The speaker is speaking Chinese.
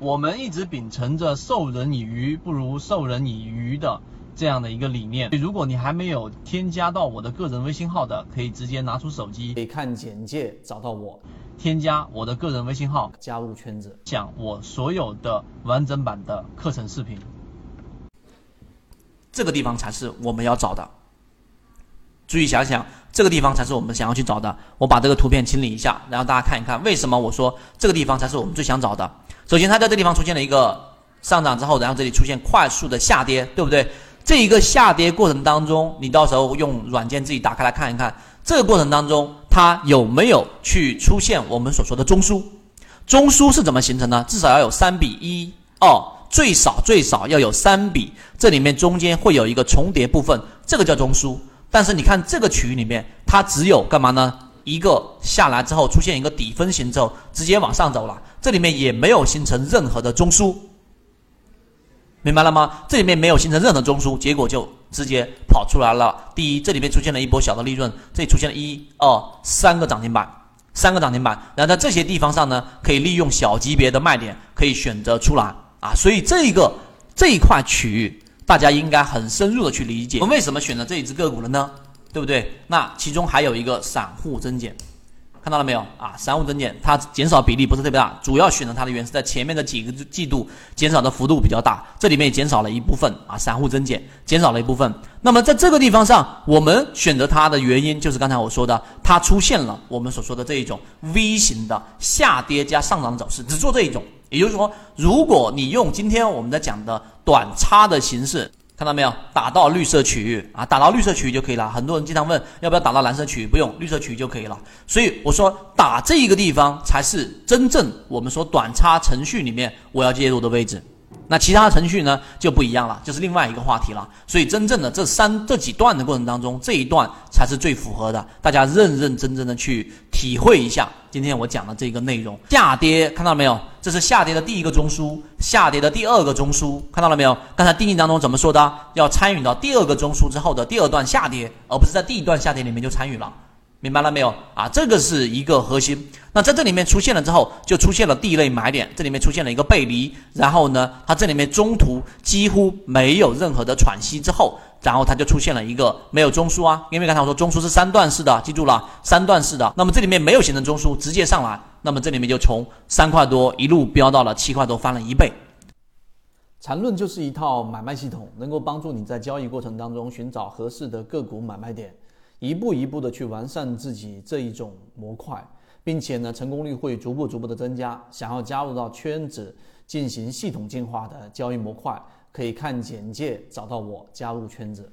我们一直秉承着授人以鱼不如授人以渔的这样的一个理念。如果你还没有添加到我的个人微信号的，可以直接拿出手机，可以看简介找到我，添加我的个人微信号，加入圈子，讲我所有的完整版的课程视频。这个地方才是我们要找的。注意想想，这个地方才是我们想要去找的。我把这个图片清理一下，然后大家看一看，为什么我说这个地方才是我们最想找的。首先，它在这地方出现了一个上涨之后，然后这里出现快速的下跌，对不对？这一个下跌过程当中，你到时候用软件自己打开来看一看，这个过程当中它有没有去出现我们所说的中枢？中枢是怎么形成呢？至少要有三比一二，最少最少要有三比，这里面中间会有一个重叠部分，这个叫中枢。但是你看这个区域里面，它只有干嘛呢？一个下来之后出现一个底分型之后，直接往上走了，这里面也没有形成任何的中枢，明白了吗？这里面没有形成任何中枢，结果就直接跑出来了。第一，这里面出现了一波小的利润，这里出现了一二三个涨停板，三个涨停板，然后在这些地方上呢，可以利用小级别的卖点可以选择出来啊，所以这一个这一块区域。大家应该很深入的去理解，我们为什么选择这一只个股了呢？对不对？那其中还有一个散户增减，看到了没有啊？散户增减，它减少比例不是特别大，主要选择它的原因是在前面的几个季度减少的幅度比较大，这里面也减少了一部分啊，散户增减减少了一部分。那么在这个地方上，我们选择它的原因就是刚才我说的，它出现了我们所说的这一种 V 型的下跌加上涨走势，只做这一种。也就是说，如果你用今天我们在讲的短差的形式，看到没有？打到绿色区域啊，打到绿色区域就可以了。很多人经常问，要不要打到蓝色区域？不用，绿色区域就可以了。所以我说，打这一个地方才是真正我们说短差程序里面我要介入的位置。那其他程序呢就不一样了，就是另外一个话题了。所以真正的这三这几段的过程当中，这一段才是最符合的。大家认认真真的去体会一下今天我讲的这个内容。下跌看到了没有？这是下跌的第一个中枢，下跌的第二个中枢看到了没有？刚才定义当中怎么说的？要参与到第二个中枢之后的第二段下跌，而不是在第一段下跌里面就参与了。明白了没有啊？这个是一个核心。那在这里面出现了之后，就出现了第一类买点，这里面出现了一个背离，然后呢，它这里面中途几乎没有任何的喘息之后，然后它就出现了一个没有中枢啊。因为刚才我说中枢是三段式的，记住了，三段式的。那么这里面没有形成中枢，直接上来，那么这里面就从三块多一路飙到了七块多，翻了一倍。缠论就是一套买卖系统，能够帮助你在交易过程当中寻找合适的个股买卖点。一步一步的去完善自己这一种模块，并且呢，成功率会逐步逐步的增加。想要加入到圈子进行系统进化的交易模块，可以看简介找到我加入圈子。